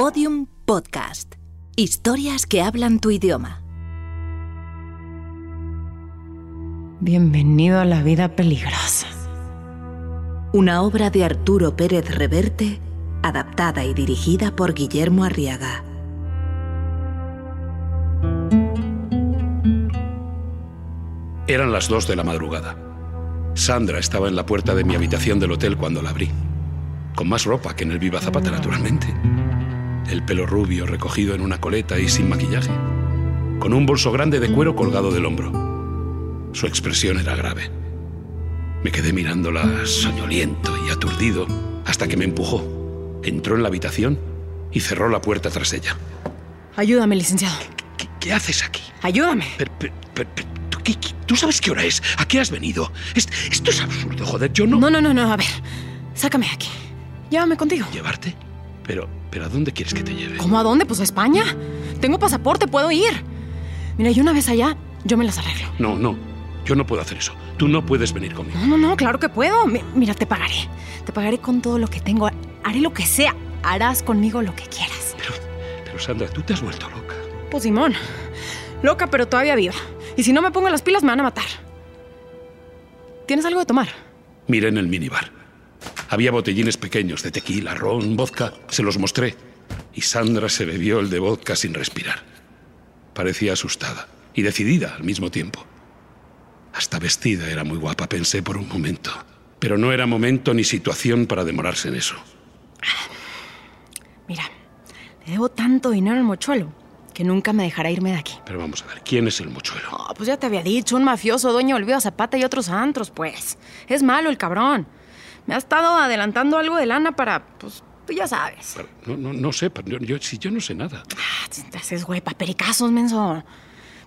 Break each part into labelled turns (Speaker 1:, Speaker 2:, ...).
Speaker 1: Podium Podcast. Historias que hablan tu idioma.
Speaker 2: Bienvenido a la vida peligrosa.
Speaker 1: Una obra de Arturo Pérez Reverte, adaptada y dirigida por Guillermo Arriaga.
Speaker 3: Eran las dos de la madrugada. Sandra estaba en la puerta de mi habitación del hotel cuando la abrí. Con más ropa que en el Viva Zapata, naturalmente. El pelo rubio recogido en una coleta y sin maquillaje. Con un bolso grande de cuero colgado del hombro. Su expresión era grave. Me quedé mirándola soñoliento y aturdido hasta que me empujó. Entró en la habitación y cerró la puerta tras ella.
Speaker 2: Ayúdame, licenciado.
Speaker 3: ¿Qué, qué haces aquí?
Speaker 2: Ayúdame.
Speaker 3: ¿tú, qué- qué- ¿Tú sabes qué hora es? ¿A qué has venido? Es- esto es absurdo, joder. Yo no...
Speaker 2: No, no, no, no. A ver. Sácame de aquí. Llévame contigo.
Speaker 3: ¿Llevarte? Pero, pero ¿a dónde quieres que te lleve?
Speaker 2: ¿Cómo a dónde? Pues a España. Tengo pasaporte, puedo ir. Mira, yo una vez allá, yo me las arreglo.
Speaker 3: No, no. Yo no puedo hacer eso. Tú no puedes venir conmigo.
Speaker 2: No, no, no, claro que puedo. Mi- Mira, te pagaré. Te pagaré con todo lo que tengo. Haré lo que sea. Harás conmigo lo que quieras.
Speaker 3: Pero, pero Sandra, tú te has vuelto loca.
Speaker 2: Pues Simón. Loca, pero todavía viva. Y si no me pongo las pilas, me van a matar. ¿Tienes algo de tomar?
Speaker 3: Miré en el minibar. Había botellines pequeños de tequila, ron, vodka. Se los mostré. Y Sandra se bebió el de vodka sin respirar. Parecía asustada y decidida al mismo tiempo. Hasta vestida era muy guapa, pensé por un momento. Pero no era momento ni situación para demorarse en eso.
Speaker 2: Mira, le debo tanto dinero al mochuelo que nunca me dejará irme de aquí.
Speaker 3: Pero vamos a ver, ¿quién es el mochuelo?
Speaker 2: Oh, pues ya te había dicho, un mafioso dueño del Zapata y otros antros, pues. Es malo el cabrón. Me ha estado adelantando algo de lana para, pues, tú ya sabes.
Speaker 3: No, no, no sé, pero yo, yo- si yo no sé nada.
Speaker 2: Ah, te haces güey, papericazos, menso.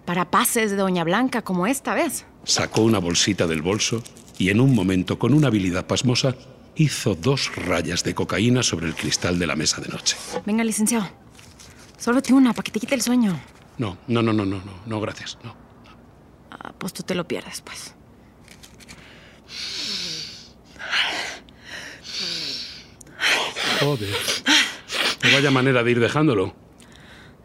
Speaker 2: Para pases de Doña Blanca, como esta vez.
Speaker 3: Sacó una bolsita del bolso y en un momento, con una habilidad pasmosa, hizo dos rayas de cocaína sobre el cristal de la mesa de noche.
Speaker 2: Venga, licenciado. Solo te una, para que te quite el sueño.
Speaker 3: No, no, no, no, no, no, no, gracias, no.
Speaker 2: Ah, pues tú te lo pierdes, pues.
Speaker 3: Joder. No vaya manera de ir dejándolo.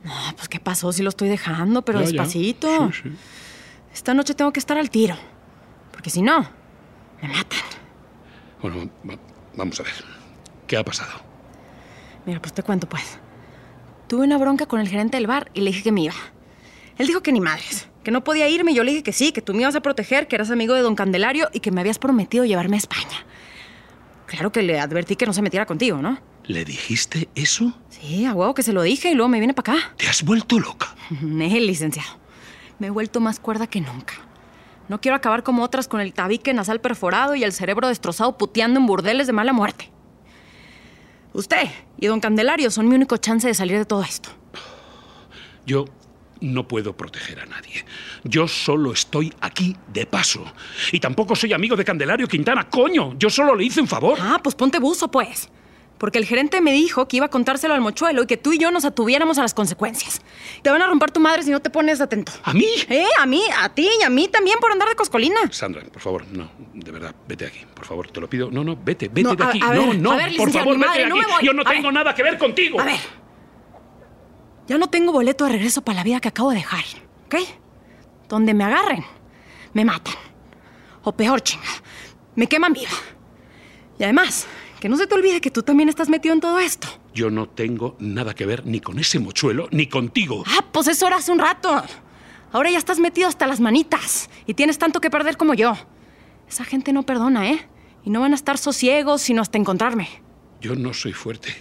Speaker 2: No, pues ¿qué pasó si lo estoy dejando? Pero
Speaker 3: Ya, ya.
Speaker 2: despacito.
Speaker 3: Sí, sí.
Speaker 2: Esta noche tengo que estar al tiro. Porque si no, me matan.
Speaker 3: Bueno, va- vamos a ver. ¿Qué ha pasado?
Speaker 2: Mira, pues te cuento, pues. Tuve una bronca con el gerente del bar y le dije que me iba. Él dijo que ni madres, que no podía irme. y Yo le dije que sí, que tú me ibas a proteger, que eras amigo de don Candelario y que me habías prometido llevarme a España. Claro que le advertí que no se metiera contigo, ¿no?
Speaker 3: ¿Le dijiste eso?
Speaker 2: Sí, a huevo que se lo dije y luego me viene para acá.
Speaker 3: ¿Te has vuelto loca?
Speaker 2: Eh, licenciado. Me he vuelto más cuerda que nunca. No quiero acabar como otras con el tabique nasal perforado y el cerebro destrozado puteando en burdeles de mala muerte. Usted y don Candelario son mi único chance de salir de todo esto.
Speaker 3: Yo no puedo proteger a nadie. Yo solo estoy aquí de paso. Y tampoco soy amigo de Candelario Quintana, coño. Yo solo le hice un favor.
Speaker 2: Ah, pues ponte buzo, pues. Porque el gerente me dijo que iba a contárselo al mochuelo y que tú y yo nos atuviéramos a las consecuencias. Te van a romper tu madre si no te pones atento.
Speaker 3: ¿A mí?
Speaker 2: ¿Eh? A mí, a ti y a mí también por andar de coscolina.
Speaker 3: Sandra, por favor, no, de verdad, vete aquí, por favor, te lo pido. No, no, vete, vete
Speaker 2: No,
Speaker 3: de
Speaker 2: a-
Speaker 3: aquí.
Speaker 2: a
Speaker 3: no,
Speaker 2: ver,
Speaker 3: no,
Speaker 2: a ver,
Speaker 3: por favor, vete
Speaker 2: no
Speaker 3: aquí.
Speaker 2: me voy.
Speaker 3: Yo no
Speaker 2: A
Speaker 3: tengo
Speaker 2: ver.
Speaker 3: nada que ver contigo.
Speaker 2: A ver. Ya no tengo boleto de regreso para la vida que acabo de dejar, ¿ok? Donde me agarren, me matan. O peor, chinga, me queman viva. Y además, que no se te olvide que tú también estás metido en todo esto.
Speaker 3: Yo no tengo nada que ver ni con ese mochuelo ni contigo.
Speaker 2: Ah, pues eso era hace un rato. Ahora ya estás metido hasta las manitas y tienes tanto que perder como yo. Esa gente no perdona, ¿eh? Y no van a estar sosiegos sino hasta encontrarme.
Speaker 3: Yo no soy fuerte.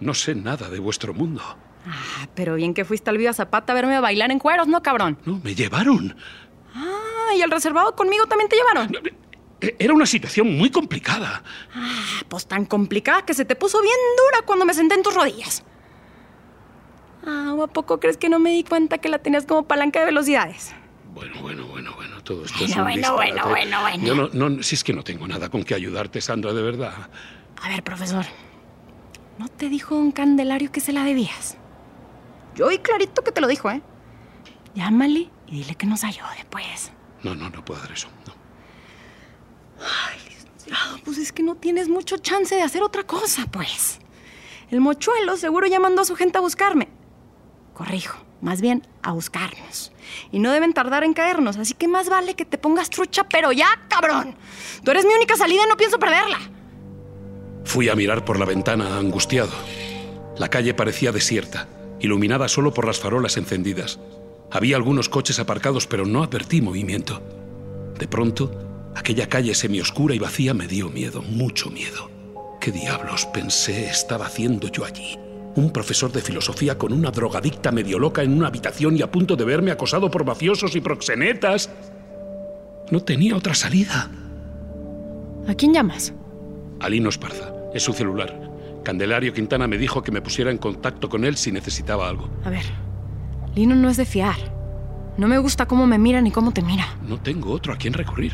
Speaker 3: No sé nada de vuestro mundo.
Speaker 2: Ah, pero bien que fuiste al Viva Zapata a verme bailar en cueros, ¿no, cabrón?
Speaker 3: No, me llevaron.
Speaker 2: Ah, y el reservado conmigo también te llevaron.
Speaker 3: E- Era una situación muy complicada.
Speaker 2: Ah, pues tan complicada que se te puso bien dura cuando me senté en tus rodillas. Ah, ¿o ¿a poco crees que no me di cuenta que la tenías como palanca de velocidades?
Speaker 3: Bueno, bueno, bueno, bueno, todo esto
Speaker 2: Bueno,
Speaker 3: es un
Speaker 2: bueno, bueno, bueno, bueno.
Speaker 3: Yo no, no, si es que no tengo nada con que ayudarte, Sandra, de verdad.
Speaker 2: A ver, profesor. ¿No te dijo don Candelario que se la debías? Yo oí clarito que te lo dijo, ¿eh? Llámale y dile que nos ayude, pues.
Speaker 3: No, no, no puedo hacer eso. No.
Speaker 2: Ah, pues es que no tienes mucho chance de hacer otra cosa, pues. El mochuelo seguro ya mandó a su gente a buscarme. Corrijo, más bien a buscarnos. Y no deben tardar en caernos, así que más vale que te pongas trucha, pero ya, cabrón. Tú eres mi única salida y no pienso perderla.
Speaker 3: Fui a mirar por la ventana angustiado. La calle parecía desierta, iluminada solo por las farolas encendidas. Había algunos coches aparcados, pero no advertí movimiento. De pronto, aquella calle semioscura y vacía me dio miedo, mucho miedo. ¿Qué diablos pensé estaba haciendo yo allí? Un profesor de filosofía con una drogadicta medio loca en una habitación y a punto de verme acosado por mafiosos y proxenetas. No tenía otra salida.
Speaker 2: ¿A quién llamas?
Speaker 3: Alino Esparza. Es su celular. Candelario Quintana me dijo que me pusiera en contacto con él si necesitaba algo.
Speaker 2: A ver, Lino no es de fiar. No me gusta cómo me mira ni cómo te mira.
Speaker 3: No tengo otro a quien recurrir.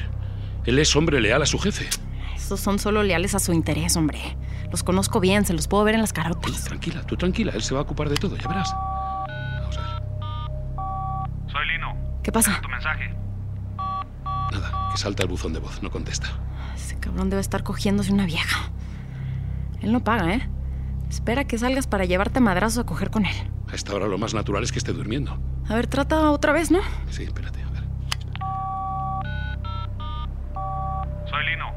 Speaker 3: Él es hombre leal a su jefe.
Speaker 2: Esos son solo leales a su interés, hombre. Los conozco bien, se los puedo ver en las carotas.
Speaker 3: Tranquila, tú tranquila. Él se va a ocupar de todo, ya verás. Vamos a ver.
Speaker 4: Soy Lino.
Speaker 2: ¿Qué pasa?
Speaker 4: Tu mensaje.
Speaker 3: Nada, que salta el buzón de voz, no contesta.
Speaker 2: Ese cabrón debe estar cogiéndose una vieja. Él no paga, ¿eh? Espera que salgas para llevarte madrazos a coger con él.
Speaker 3: A esta hora lo más natural es que esté durmiendo.
Speaker 2: A ver, trata otra vez, ¿no?
Speaker 3: Sí, espérate, a ver.
Speaker 4: Soy Lino.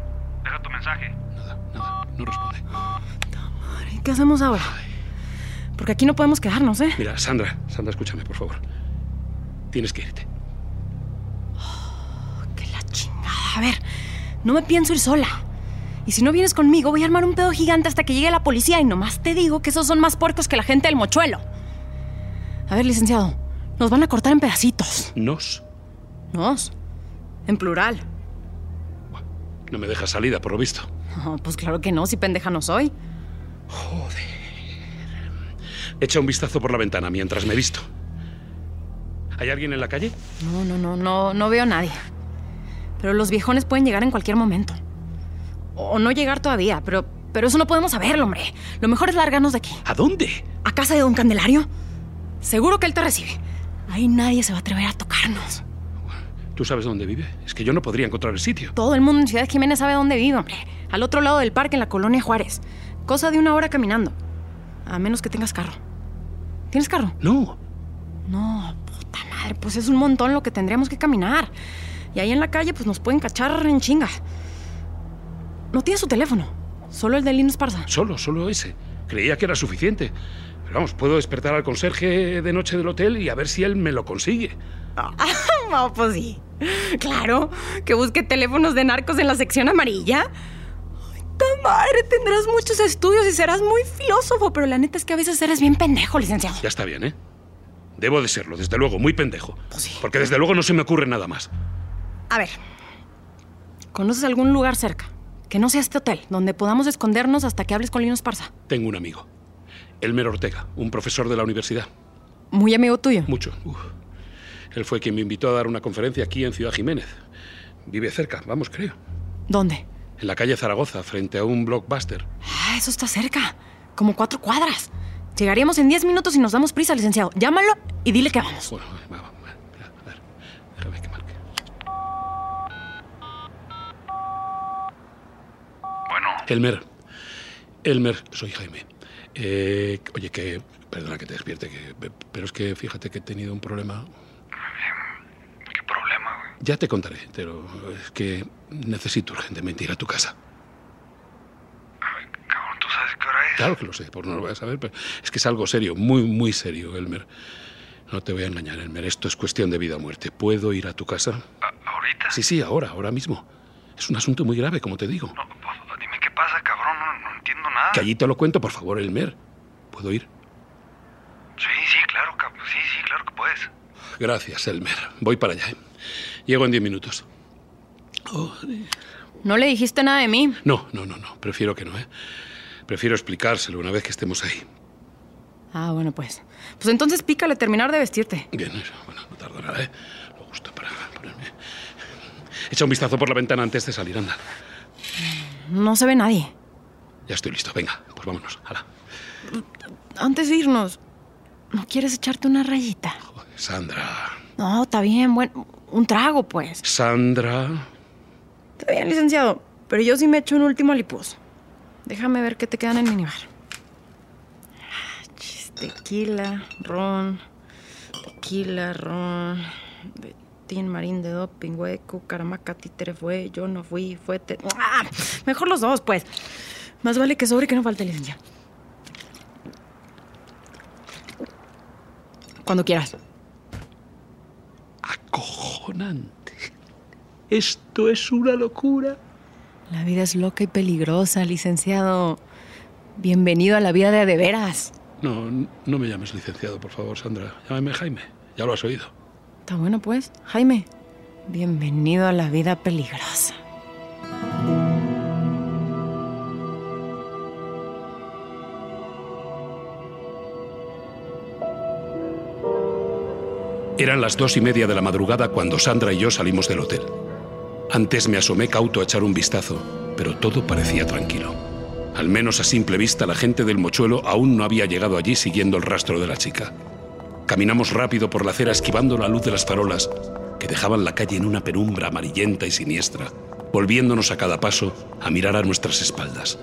Speaker 4: Deja tu mensaje.
Speaker 3: Nada, nada, no responde.
Speaker 2: ¿Y qué hacemos ahora? Porque aquí no podemos quedarnos, ¿eh?
Speaker 3: Mira, Sandra, Sandra, escúchame, por favor. Tienes que irte.
Speaker 2: ¡Qué la chingada! A ver, no me pienso ir sola. Y si no vienes conmigo, voy a armar un pedo gigante hasta que llegue la policía y nomás te digo que esos son más puercos que la gente del mochuelo. A ver, licenciado, nos van a cortar en pedacitos.
Speaker 3: Nos.
Speaker 2: ¿Nos? En plural.
Speaker 3: No me deja salida, por lo visto.
Speaker 2: Oh, pues claro que no, si pendeja no soy.
Speaker 3: Echa un vistazo por la ventana mientras me visto. ¿Hay alguien en la calle?
Speaker 2: No, no, no, no, no veo a nadie. Pero los viejones pueden llegar en cualquier momento. O no llegar todavía, pero, pero eso no podemos saberlo, hombre. Lo mejor es largarnos de aquí.
Speaker 3: ¿A dónde?
Speaker 2: ¿A casa de don Candelario? Seguro que él te recibe. Ahí nadie se va a atrever a tocarnos.
Speaker 3: ¿Tú sabes dónde vive? Es que yo no podría encontrar el sitio.
Speaker 2: Todo el mundo en Ciudad Jiménez sabe dónde vive, hombre. Al otro lado del parque, en la colonia Juárez. Cosa de una hora caminando. A menos que tengas carro. ¿Tienes carro?
Speaker 3: No.
Speaker 2: No, puta madre, pues es un montón lo que tendríamos que caminar. Y ahí en la calle, pues nos pueden cachar en chinga. No tiene su teléfono. Solo el de Lino Esparza.
Speaker 3: Solo, solo ese. Creía que era suficiente. Pero vamos, puedo despertar al conserje de noche del hotel y a ver si él me lo consigue.
Speaker 2: No, pues sí. Claro, que busque teléfonos de narcos en la sección amarilla. Ay, ta madre, tendrás muchos estudios y serás muy filósofo, pero la neta es que a veces eres bien pendejo, licenciado.
Speaker 3: Ya está bien, ¿eh? Debo de serlo, desde luego, muy pendejo.
Speaker 2: Pues sí.
Speaker 3: Porque desde luego no se me ocurre nada más.
Speaker 2: A ver, ¿conoces algún lugar cerca? Que no sea este hotel, donde podamos escondernos hasta que hables con Lino Esparza.
Speaker 3: Tengo un amigo. Elmer Ortega, un profesor de la universidad.
Speaker 2: Muy amigo tuyo.
Speaker 3: Mucho. Uf. Él fue quien me invitó a dar una conferencia aquí en Ciudad Jiménez. Vive cerca, vamos, creo.
Speaker 2: ¿Dónde?
Speaker 3: En la calle Zaragoza, frente a un blockbuster.
Speaker 2: Ah, eso está cerca. Como cuatro cuadras. Llegaríamos en diez minutos y nos damos prisa, licenciado. Llámalo y dile que vamos.
Speaker 3: Bueno, va, va, va, espera, a ver, déjame que marque.
Speaker 4: Bueno,
Speaker 3: Elmer. Elmer, soy Jaime. Eh, oye, que. Perdona que te despierte, que, pero es que fíjate que he tenido un problema.
Speaker 4: ¿qué problema, güey?
Speaker 3: Ya te contaré, pero es que necesito urgentemente ir a tu casa.
Speaker 4: Ay, cabrón, ¿tú sabes qué hora es?
Speaker 3: Claro que lo sé, por no lo voy a saber, pero es que es algo serio, muy, muy serio, Elmer. No te voy a engañar, Elmer. Esto es cuestión de vida o muerte. ¿Puedo ir a tu casa?
Speaker 4: ¿A- ¿Ahorita?
Speaker 3: Sí, sí, ahora, ahora mismo. Es un asunto muy grave, como te digo.
Speaker 4: No, pues, dime qué pasa, cabrón. No, no entiendo nada.
Speaker 3: Que allí te lo cuento, por favor, Elmer. ¿Puedo ir?
Speaker 4: Sí, sí, claro. Sí, sí, claro que puedes.
Speaker 3: Gracias, Elmer. Voy para allá. ¿eh? Llego en diez minutos. Oh,
Speaker 2: ¿No le dijiste nada de mí?
Speaker 3: no, no, no, no. Prefiero que no, ¿eh? Prefiero explicárselo una vez que estemos ahí.
Speaker 2: Ah, bueno, pues. Pues entonces pícale terminar de vestirte.
Speaker 3: Bien, eso, bueno, no tardo nada, ¿eh? Lo justo para ponerme. Echa un vistazo por la ventana antes de salir, anda.
Speaker 2: No se ve nadie.
Speaker 3: Ya estoy listo, venga, pues vámonos. Hala.
Speaker 2: Antes de irnos, ¿no quieres echarte una rayita?
Speaker 3: Joder, Sandra.
Speaker 2: No, está bien, bueno, un trago, pues.
Speaker 3: Sandra.
Speaker 2: Está bien, licenciado, pero yo sí me echo un último alipuz. Déjame ver qué te queda en el minibar. tequila, ron, tequila, ron, Betín, marín de doping, hueco, caramaca, títere fue, yo no fui, fue... Te... ¡Ah! Mejor los dos, pues. Más vale que sobre que no falte licencia. Cuando quieras.
Speaker 3: Acojonante. Esto es una locura.
Speaker 2: La vida es loca y peligrosa, licenciado. Bienvenido a la vida de de veras.
Speaker 3: No, no me llames licenciado, por favor, Sandra. Llámame Jaime. Ya lo has oído.
Speaker 2: Está bueno, pues. Jaime, bienvenido a la vida peligrosa.
Speaker 3: Eran las dos y media de la madrugada cuando Sandra y yo salimos del hotel. Antes me asomé cauto a echar un vistazo, pero todo parecía tranquilo. Al menos a simple vista la gente del mochuelo aún no había llegado allí siguiendo el rastro de la chica. Caminamos rápido por la acera esquivando la luz de las farolas que dejaban la calle en una penumbra amarillenta y siniestra, volviéndonos a cada paso a mirar a nuestras espaldas.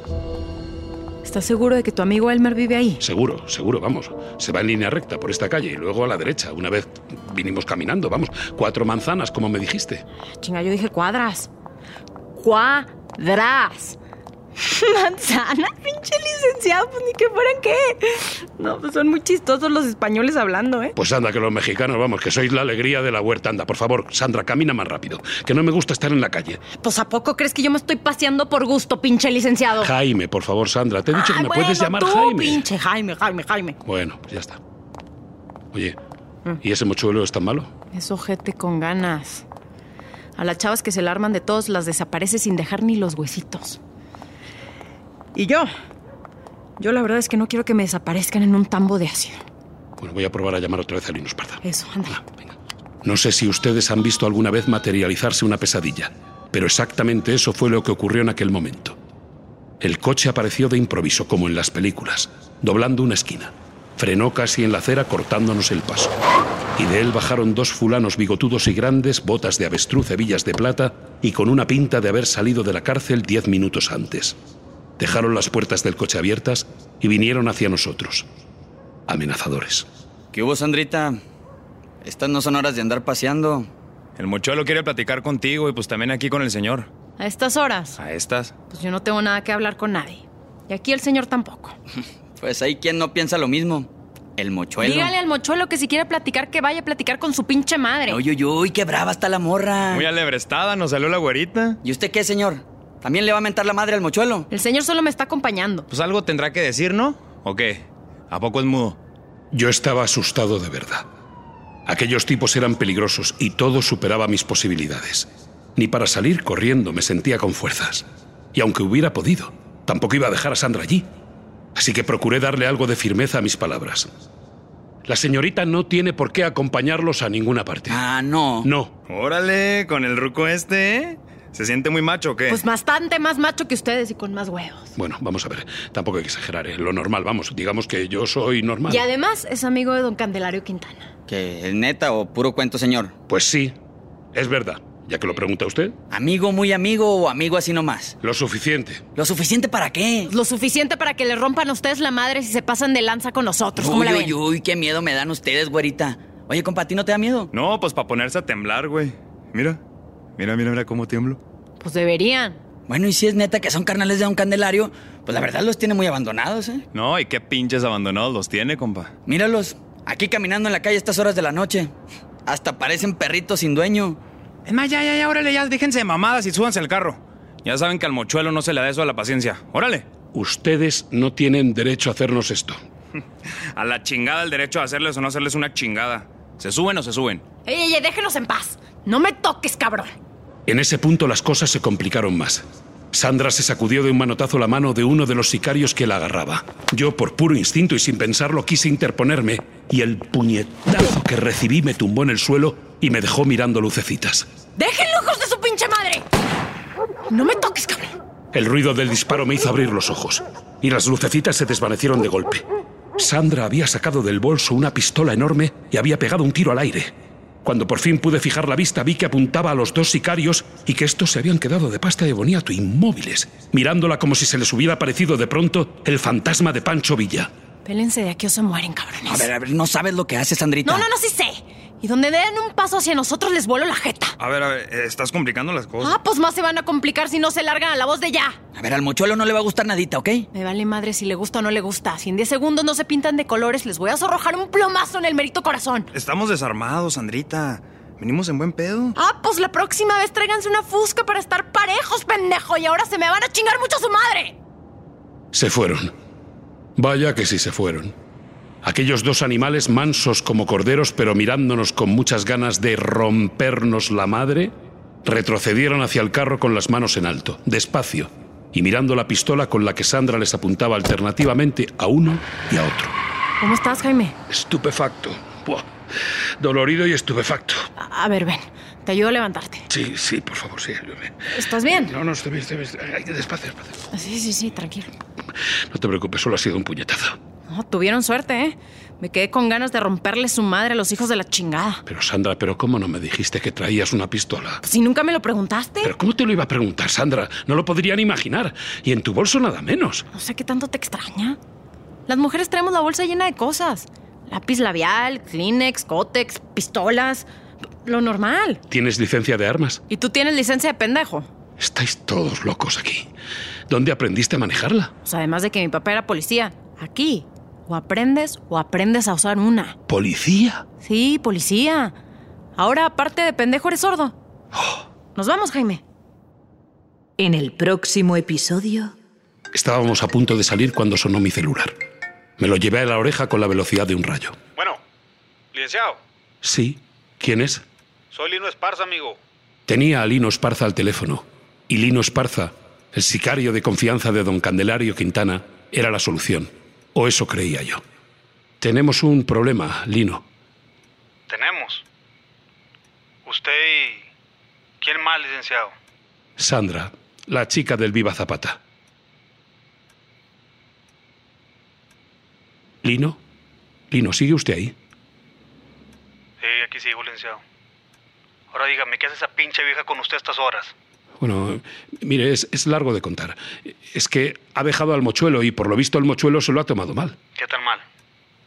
Speaker 2: ¿Estás seguro de que tu amigo Elmer vive ahí?
Speaker 3: Seguro, seguro, vamos. Se va en línea recta por esta calle y luego a la derecha. Una vez vinimos caminando, vamos. Cuatro manzanas, como me dijiste.
Speaker 2: Chinga, yo dije cuadras. Cuadras. Manzana, pinche licenciado, pues ni que fueran qué. No, pues son muy chistosos los españoles hablando, ¿eh?
Speaker 3: Pues anda, que los mexicanos, vamos, que sois la alegría de la huerta. Anda, por favor, Sandra, camina más rápido. Que no me gusta estar en la calle.
Speaker 2: Pues ¿a poco crees que yo me estoy paseando por gusto, pinche licenciado?
Speaker 3: Jaime, por favor, Sandra. Te he dicho
Speaker 2: Ay,
Speaker 3: que me
Speaker 2: bueno,
Speaker 3: puedes llamar
Speaker 2: tú,
Speaker 3: Jaime.
Speaker 2: pinche Jaime, Jaime, Jaime.
Speaker 3: Bueno, pues ya está. Oye, ¿y ese mochuelo es tan malo?
Speaker 2: Es ojete con ganas. A las chavas que se la arman de todos las desaparece sin dejar ni los huesitos. Y yo, yo la verdad es que no quiero que me desaparezcan en un tambo de ácido.
Speaker 3: Bueno, voy a probar a llamar otra vez a Linus Parda.
Speaker 2: Eso, anda.
Speaker 3: Ah, venga. No sé si ustedes han visto alguna vez materializarse una pesadilla, pero exactamente eso fue lo que ocurrió en aquel momento. El coche apareció de improviso, como en las películas, doblando una esquina. Frenó casi en la acera cortándonos el paso. Y de él bajaron dos fulanos bigotudos y grandes, botas de avestruz, hebillas de plata y con una pinta de haber salido de la cárcel diez minutos antes. Dejaron las puertas del coche abiertas y vinieron hacia nosotros. Amenazadores.
Speaker 5: ¿Qué hubo, Sandrita? Estas no son horas de andar paseando.
Speaker 6: El mochuelo quiere platicar contigo y pues también aquí con el señor.
Speaker 2: A estas horas,
Speaker 6: A estas.
Speaker 2: pues yo no tengo nada que hablar con nadie. Y aquí el señor tampoco.
Speaker 5: Pues hay quien no piensa lo mismo. El mochuelo.
Speaker 2: Dígale al mochuelo que si quiere platicar, que vaya a platicar con su pinche madre.
Speaker 5: Uy, uy, uy, qué brava está la morra.
Speaker 6: Muy alebrestada, nos salió la güerita.
Speaker 5: ¿Y usted qué, señor? ¿También le va a mentar la madre al mochuelo?
Speaker 2: El señor solo me está acompañando.
Speaker 6: Pues algo tendrá que decir, ¿no? ¿O qué? ¿A poco es mudo?
Speaker 3: Yo estaba asustado de verdad. Aquellos tipos eran peligrosos y todo superaba mis posibilidades. Ni para salir corriendo me sentía con fuerzas. Y aunque hubiera podido, tampoco iba a dejar a Sandra allí. Así que procuré darle algo de firmeza a mis palabras. La señorita no tiene por qué acompañarlos a ninguna parte.
Speaker 5: Ah, no.
Speaker 3: No,
Speaker 6: Órale, con el ruco este, ¿eh? ¿Se siente muy macho o qué?
Speaker 2: Pues bastante más macho que ustedes y con más huevos.
Speaker 3: bueno, vamos a ver. Tampoco hay que exagerar, ¿eh? Lo normal, vamos. Digamos que yo soy normal.
Speaker 2: Y además es amigo de don Candelario Quintana.
Speaker 5: ¿Que es neta o puro cuento, señor?
Speaker 3: Pues sí, es verdad. Ya que lo pregunta usted,
Speaker 5: ¿Amigo muy amigo o amigo así nomás?
Speaker 3: lo suficiente.
Speaker 5: ¿Lo suficiente para qué?
Speaker 2: Lo suficiente para que le rompan a ustedes la madre si se pasan de lanza con nosotros. ¿Cómo
Speaker 5: Uy,
Speaker 2: la
Speaker 5: uy,
Speaker 2: ven?
Speaker 5: uy, qué miedo me dan ustedes, güerita. Oye, compa, ¿a ti no te da miedo?
Speaker 6: No, pues para ponerse a temblar, güey. Mira, mira, mira, mira cómo tiemblo.
Speaker 2: Pues deberían.
Speaker 5: Bueno, y si es neta que son carnales de Don Candelario, pues la verdad los tiene muy abandonados, ¿eh?
Speaker 6: No, y qué pinches abandonados los tiene, compa.
Speaker 5: Míralos, aquí caminando en la calle a estas horas de la noche. Hasta parecen perritos sin dueño.
Speaker 6: Es más, ya, ya, ya, órale, ya, déjense de mamadas y súbanse al carro. Ya saben que al mochuelo no se le da eso a la paciencia. Órale.
Speaker 3: Ustedes no tienen derecho a hacernos esto.
Speaker 6: A la chingada el derecho a hacerles o no hacerles una chingada. ¿Se suben o se suben?
Speaker 2: Ey, ey, ey, déjenos en paz. No me toques, cabrón.
Speaker 3: En ese punto las cosas se complicaron más. Sandra se sacudió de un manotazo la mano de uno de los sicarios que la agarraba. Yo, por puro instinto y sin pensarlo, quise interponerme y el puñetazo que recibí me tumbó en el suelo y me dejó mirando lucecitas.
Speaker 2: ¡Déjenlo, hijos de su pinche madre! No me toques, cabrón.
Speaker 3: El ruido del disparo me hizo abrir los ojos y las lucecitas se desvanecieron de golpe. Sandra había sacado del bolso una pistola enorme y había pegado un tiro al aire. Cuando por fin pude fijar la vista vi que apuntaba a los dos sicarios y que estos se habían quedado de pasta de boniato inmóviles, mirándola como si se les hubiera aparecido de pronto el fantasma de Pancho Villa.
Speaker 2: Pélense de aquí o se mueren, cabrones.
Speaker 5: A ver, a ver, no sabes lo que hace, Sandrita.
Speaker 2: No, no, no, sí sé. Y donde den un paso hacia nosotros les vuelo la jeta.
Speaker 6: A ver, a ver, eh, estás complicando las cosas.
Speaker 2: Ah, pues más se van a complicar si no se largan a la voz de ya.
Speaker 5: A ver, al mochuelo no le va a gustar nadita, ¿ok?
Speaker 2: Me vale madre si le gusta o no le gusta. Si en 10 segundos no se pintan de colores, les voy a zorrojar un plomazo en el merito corazón.
Speaker 6: Estamos desarmados, Sandrita. Venimos en buen pedo.
Speaker 2: Ah, pues la próxima vez tráiganse una fusca para estar parejos, pendejo. Y ahora se me van a chingar mucho a su madre.
Speaker 3: Se fueron. Vaya que sí se fueron. Aquellos dos animales mansos como corderos, pero mirándonos con muchas ganas de rompernos la madre, retrocedieron hacia el carro con las manos en alto, despacio, y mirando la pistola con la que Sandra les apuntaba alternativamente a uno y a otro.
Speaker 2: ¿Cómo estás, Jaime?
Speaker 3: Estupefacto. Buah. Dolorido y estupefacto.
Speaker 2: A, a ver, ven. Te ayudo a levantarte.
Speaker 3: Sí, sí, por favor, sí. ayúdame.
Speaker 2: ¿Estás bien?
Speaker 3: No, no, estoy bien, estoy bien. Despacio.
Speaker 2: Sí, sí, sí, tranquilo.
Speaker 3: No te preocupes, solo ha sido un puñetazo.
Speaker 2: Tuvieron suerte, ¿eh? Me quedé con ganas de romperle su madre a los hijos de la chingada.
Speaker 3: Pero Sandra, ¿pero cómo no me dijiste que traías una pistola?
Speaker 2: Pues si nunca me lo preguntaste.
Speaker 3: ¿Pero cómo te lo iba a preguntar, Sandra? No lo podrían imaginar. Y en tu bolso nada menos.
Speaker 2: No sé qué tanto te extraña. Las mujeres traemos la bolsa llena de cosas. Lápiz labial, Kleenex, Cotex, pistolas. Lo normal.
Speaker 3: ¿Tienes licencia de armas?
Speaker 2: ¿Y tú tienes licencia de pendejo?
Speaker 3: Estáis todos locos aquí. ¿Dónde aprendiste a manejarla?
Speaker 2: Sea, además de que mi papá era policía. Aquí. O aprendes o aprendes a usar una.
Speaker 3: ¿Policía?
Speaker 2: Sí, policía. Ahora, aparte de pendejo, eres sordo. Nos vamos, Jaime.
Speaker 1: En el próximo episodio,
Speaker 3: Estábamos a punto de salir cuando sonó mi celular. Me lo llevé a la oreja con la velocidad de un rayo.
Speaker 6: Bueno, licenciado,
Speaker 3: Sí, ¿quién es?
Speaker 6: soy Lino Esparza, amigo.
Speaker 3: Tenía a Lino Esparza al teléfono. Y Lino Esparza, el sicario de confianza de don Candelario Quintana, era la solución. O eso creía yo. Tenemos un problema, Lino.
Speaker 4: Tenemos. Usted y... ¿Quién más, licenciado?
Speaker 3: Sandra, la chica del Viva Zapata. Lino, Lino, ¿sigue usted ahí?
Speaker 4: Sí, aquí sigo, licenciado. Ahora dígame, ¿qué hace esa pinche vieja con usted a estas horas?
Speaker 3: Bueno, mire, es, es largo de contar. Es que ha dejado al mochuelo y por lo visto el mochuelo se lo ha tomado mal.
Speaker 4: ¿Qué tan mal?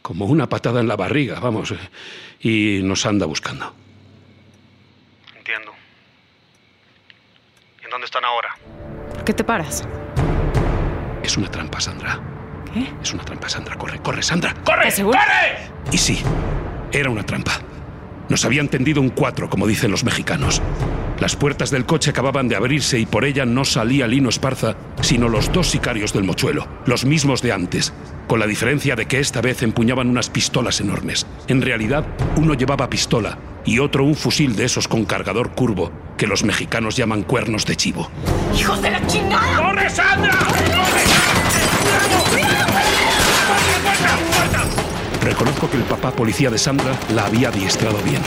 Speaker 3: Como una patada en la barriga, vamos. Y nos anda buscando.
Speaker 4: Entiendo. ¿Y en dónde están ahora?
Speaker 2: ¿Por qué te paras?
Speaker 3: Es una trampa, Sandra.
Speaker 2: ¿Qué?
Speaker 3: Es una trampa, Sandra. Corre, corre, Sandra. ¡Corre!
Speaker 2: ¿Estás seguro?
Speaker 3: Y sí, era una trampa. Nos habían tendido un cuatro, como dicen los mexicanos. Las puertas del coche acababan de abrirse y por ella no salía Lino Esparza, sino los dos sicarios del mochuelo, los mismos de antes, con la diferencia de que esta vez empuñaban unas pistolas enormes. En realidad, uno llevaba pistola y otro un fusil de esos con cargador curvo, que los mexicanos llaman cuernos de chivo.
Speaker 2: ¡Hijos de la chingada!
Speaker 3: ¡Corre, Sandra! Reconozco que el papá policía de Sandra la había adiestrado bien.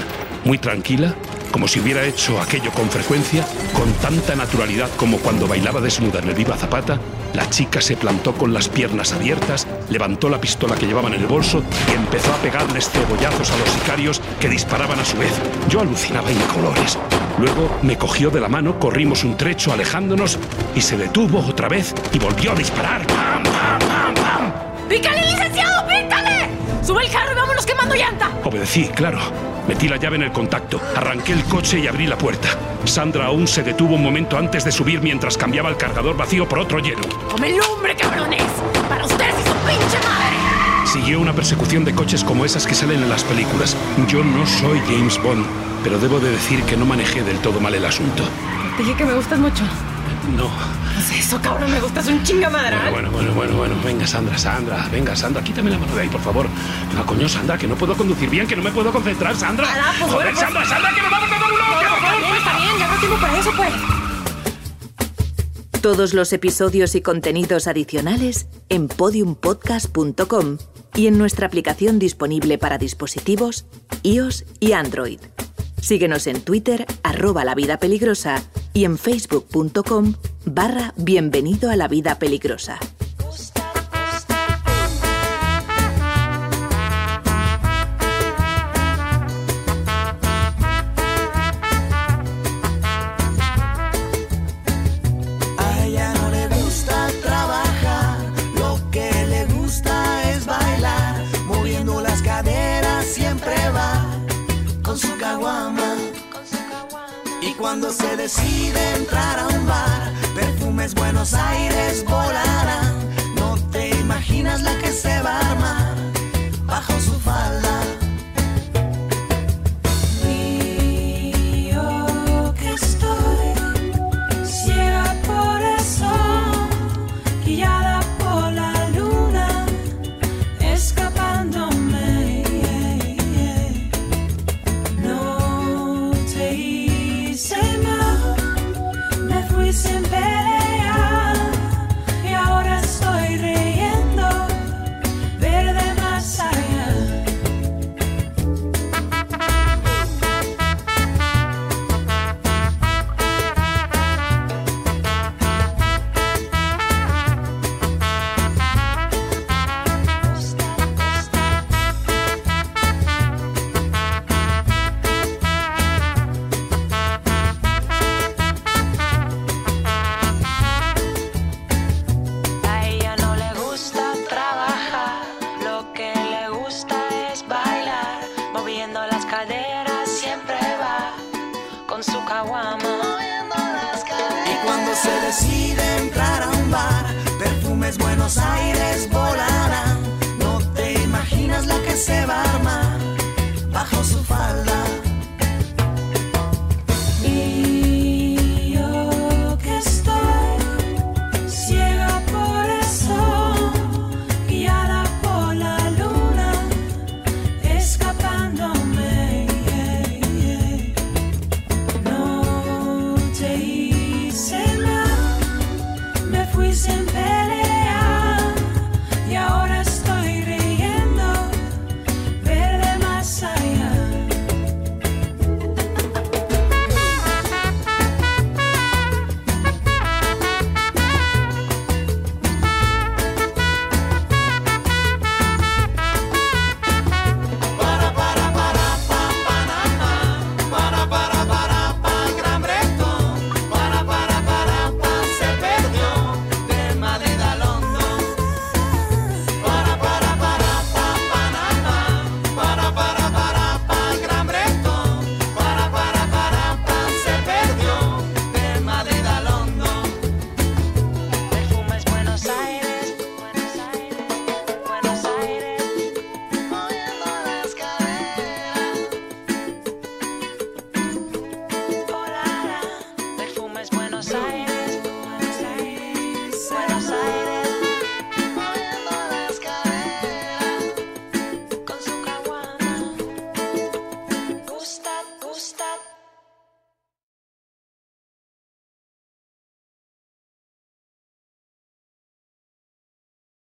Speaker 3: Muy tranquila, como si hubiera hecho aquello con frecuencia, con tanta naturalidad como cuando bailaba desnuda en el Viva Zapata, la chica se plantó con las piernas abiertas, levantó la pistola que llevaba en el bolso y empezó a pegarles cebollazos a los sicarios que disparaban a su vez. Yo alucinaba en colores. Luego me cogió de la mano, corrimos un trecho alejándonos y se detuvo otra vez y volvió a disparar. ¡Pam, pam, pam, pam!
Speaker 2: ¡Pícale, licenciado! ¡Pícale! ¡Sube el carro y vámonos quemando llanta!
Speaker 3: Obedecí, claro. Metí la llave en el contacto, arranqué el coche y abrí la puerta. Sandra aún se detuvo un momento antes de subir mientras cambiaba el cargador vacío por otro lleno.
Speaker 2: ¡Come lumbre, cabrones! ¡Para ustedes y su pinche madre!
Speaker 3: Siguió una persecución de coches como esas que salen en las películas. Yo no soy James Bond, pero debo de decir que no manejé del todo mal el asunto.
Speaker 2: Dije que me gustas mucho.
Speaker 3: No.
Speaker 2: Pues eso, cabrón, me gustas un chinga madral.
Speaker 3: Bueno, bueno, bueno, bueno. Venga, Sandra, Sandra. Venga, Sandra, quítame la mano de ahí, por favor. No, coño, Sandra, que no puedo conducir bien, que no me puedo concentrar, Sandra.
Speaker 2: Ah, pues,
Speaker 3: Joder,
Speaker 2: bueno, pues-
Speaker 3: Sandra, Sandra, que nos vamos a dar un por favor.
Speaker 2: bien, está bien, ya no tengo para eso, pues.
Speaker 1: todos los episodios y contenidos adicionales en podiumpodcast.com y en nuestra aplicación disponible para dispositivos iOS y Android. Síguenos en Twitter, arroba la vida peligrosa y en facebook.com barra bienvenido a la vida peligrosa.
Speaker 7: Cuando se decide entrar a un bar, perfumes Buenos Aires volarán